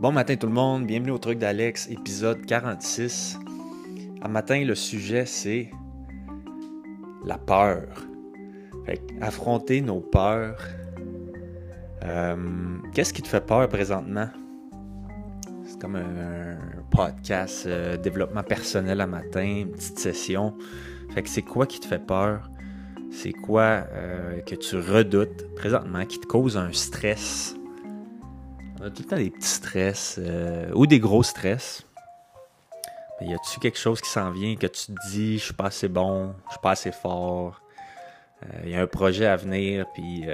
Bon matin tout le monde, bienvenue au truc d'Alex, épisode 46. À matin, le sujet c'est la peur. Affronter nos peurs. Euh, qu'est-ce qui te fait peur présentement? C'est comme un, podcast euh, développement personnel à matin, une petite session. Fait que c'est quoi qui te fait peur? C'est quoi euh, que tu redoutes présentement, qui te cause un stress? On a tout le temps des petits stress euh, ou des gros stress. Y a-tu quelque chose qui s'en vient que tu te dis, je suis pas assez bon, je suis pas assez fort, il euh, y a un projet à venir, puis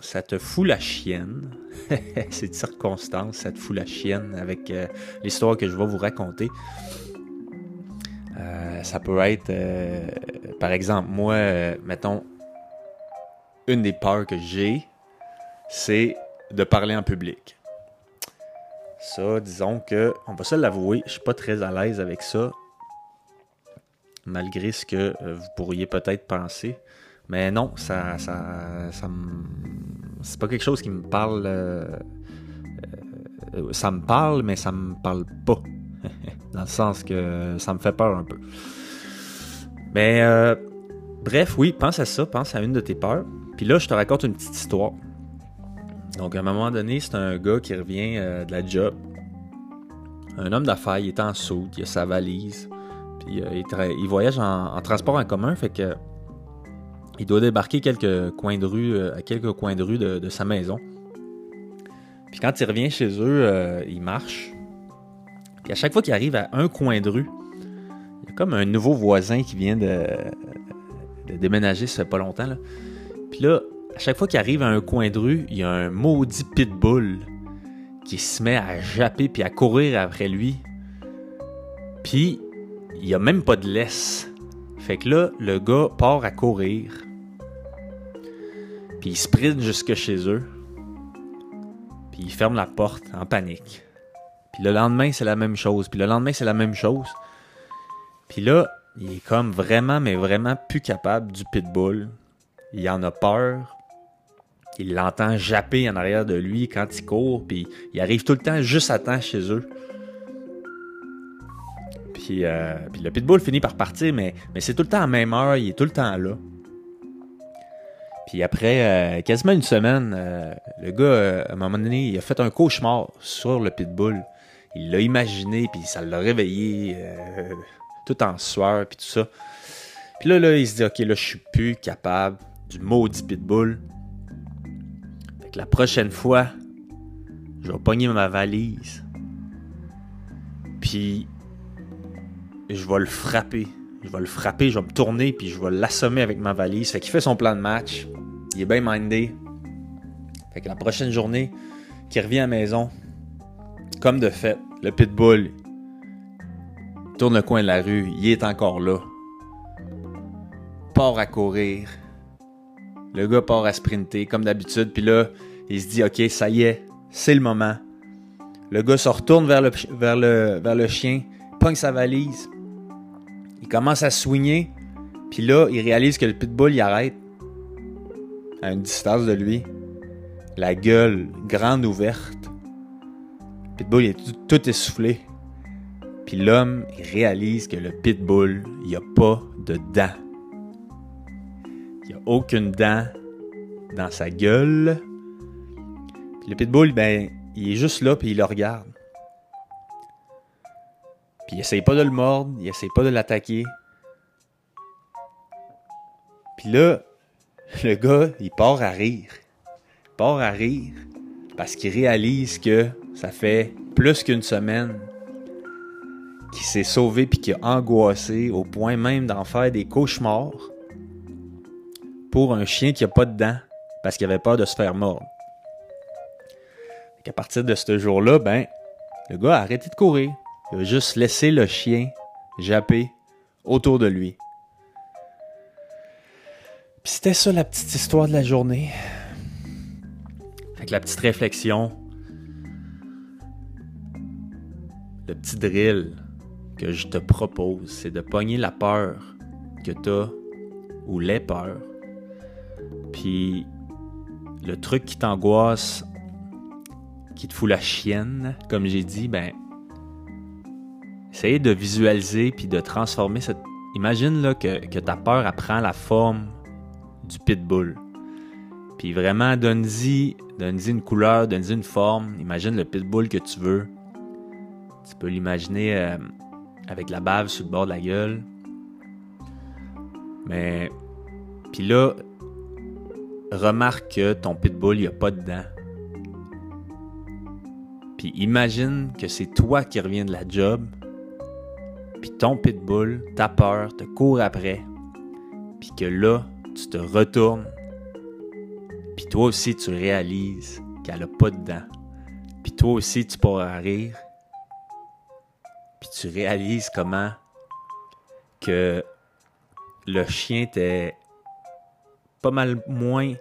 ça te fout la chienne. C'est une circonstance, ça te fout la chienne avec l'histoire que je vais vous raconter. ça peut être par exemple, moi, euh, mettons, une des peurs que j'ai, c'est de parler en public. Ça, disons que, on va se l'avouer, je suis pas très à l'aise avec ça, malgré ce que euh, vous pourriez peut-être penser. Mais non, ça, ça, ça c'est pas quelque chose qui me parle. Euh, ça me parle, mais ça me parle pas. Dans le sens que ça me fait peur un peu. Mais euh, bref, oui, pense à ça, pense à une de tes peurs. Puis là, je te raconte une petite histoire. Donc, à un moment donné, c'est un gars qui revient euh, de la job. Un homme d'affaires, il est en soude, il a sa valise. Puis euh, il, voyage en, transport en commun, fait que il doit débarquer quelques coins de rue, à quelques coins de rue de, de, sa maison. Puis quand il revient chez eux, il marche. Puis à chaque fois qu'il arrive à un coin de rue, il y a comme un nouveau voisin qui vient de, déménager, ça fait pas longtemps. Là. Puis là, à chaque fois qu'il arrive à un coin de rue, il y a un maudit pitbull qui se met à japper puis à courir après lui. Puis, il n'y a même pas de laisse. Fait que là, le gars part à courir. Puis il sprint jusque chez eux. Puis il ferme la porte en panique. Puis le lendemain, c'est la même chose. Puis le lendemain, c'est la même chose. Puis là, il est comme vraiment, mais vraiment plus capable du pitbull. Il en a peur. Il l'entend japper en arrière de lui quand il court, puis il arrive tout le temps juste à temps chez eux. Puis, euh, puis le pitbull finit par partir, mais, mais c'est tout le temps à même heure, il est tout le temps là. Puis après euh, quasiment une semaine, euh, le gars, à un moment donné, il a fait un cauchemar sur le pitbull. Il l'a imaginé, puis ça l'a réveillé tout en sueur, puis tout ça. Puis là, là, il se dit, OK, là, je suis plus capable du maudit pitbull. La prochaine fois, je vais pogner ma valise. Puis, je vais le frapper. Je vais le frapper, je vais me tourner, puis je vais l'assommer avec ma valise. Fait qu'il fait son plan de match. Il est bien mindé. Fait que la prochaine journée, qu'il revient à la maison, comme de fait, le pitbull, tourne le coin de la rue, il est encore là. Part à courir. Le gars part à sprinter comme d'habitude, puis là, il se dit OK, ça y est, c'est le moment. Le gars se retourne vers le, vers le, vers le chien, pogne sa valise. Il commence à soigner, puis là, il réalise que le pitbull il arrête à une distance de lui. La gueule grande ouverte. Le pitbull est tout, essoufflé. Puis l'homme réalise que le pitbull, il n'y a pas de dents. Il n'y a aucune dent dans sa gueule. Le pitbull, ben, il est juste là, puis il le regarde. Puis il essaye pas de le mordre, il essaye pas de l'attaquer. Puis là, le gars, il part à rire. Il part à rire parce qu'il réalise que ça fait plus qu'une semaine qui s'est sauvé puis qui a angoissé au point même d'en faire des cauchemars pour un chien qui a pas de dents parce qu'il avait peur de se faire mordre. À partir de ce jour-là, ben, le gars a arrêté de courir. Il a juste laissé le chien japper autour de lui. Puis c'était ça la petite histoire de la journée. Avec la petite réflexion. Le petit drill que je te propose, c'est de pogner la peur que tu as ou les peurs. Le truc qui t'angoisse qui te fout la chienne, comme j'ai dit, ben, essayez de visualiser puis de transformer cette. Imagine là, que, que ta peur apprend la forme du pitbull. Puis vraiment, donne-y donne une couleur, donne-y une forme. Imagine le pitbull que tu veux. Tu peux l'imaginer euh, avec la bave sur le bord de la gueule. Mais. Puis là, remarque que ton pitbull, il n'y a pas de dents. Puis imagine que c'est toi qui reviens de la job. Puis ton pitbull, ta peur, te court après. Puis que là, tu te retournes. Puis toi aussi, tu réalises qu'elle a pas de dents. Puis toi aussi, tu pourras rire. Puis tu réalises comment que le chien était pas mal moins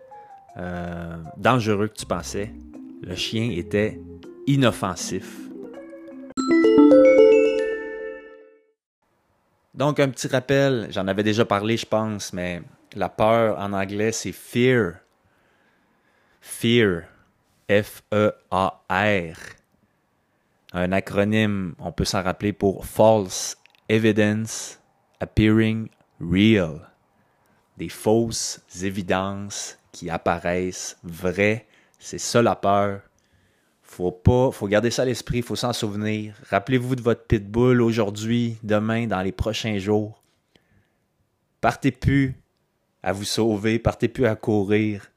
euh, dangereux que tu pensais. Le chien était inoffensif. Donc, un petit rappel, j'en avais déjà parlé, je pense, mais la peur en anglais, c'est fear. Fear. F-E-A-R. Un acronyme, on peut s'en rappeler pour False Evidence Appearing Real. Des fausses évidences qui apparaissent vraies. C'est ça la peur. Faut pas, faut garder ça à l'esprit, faut s'en souvenir. Rappelez-vous de votre pitbull aujourd'hui, demain, dans les prochains jours. Partez plus à vous sauver, partez plus à courir.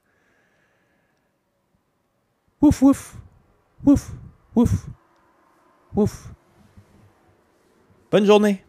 Ouf, ouf, ouf, ouf, ouf. Bonne journée.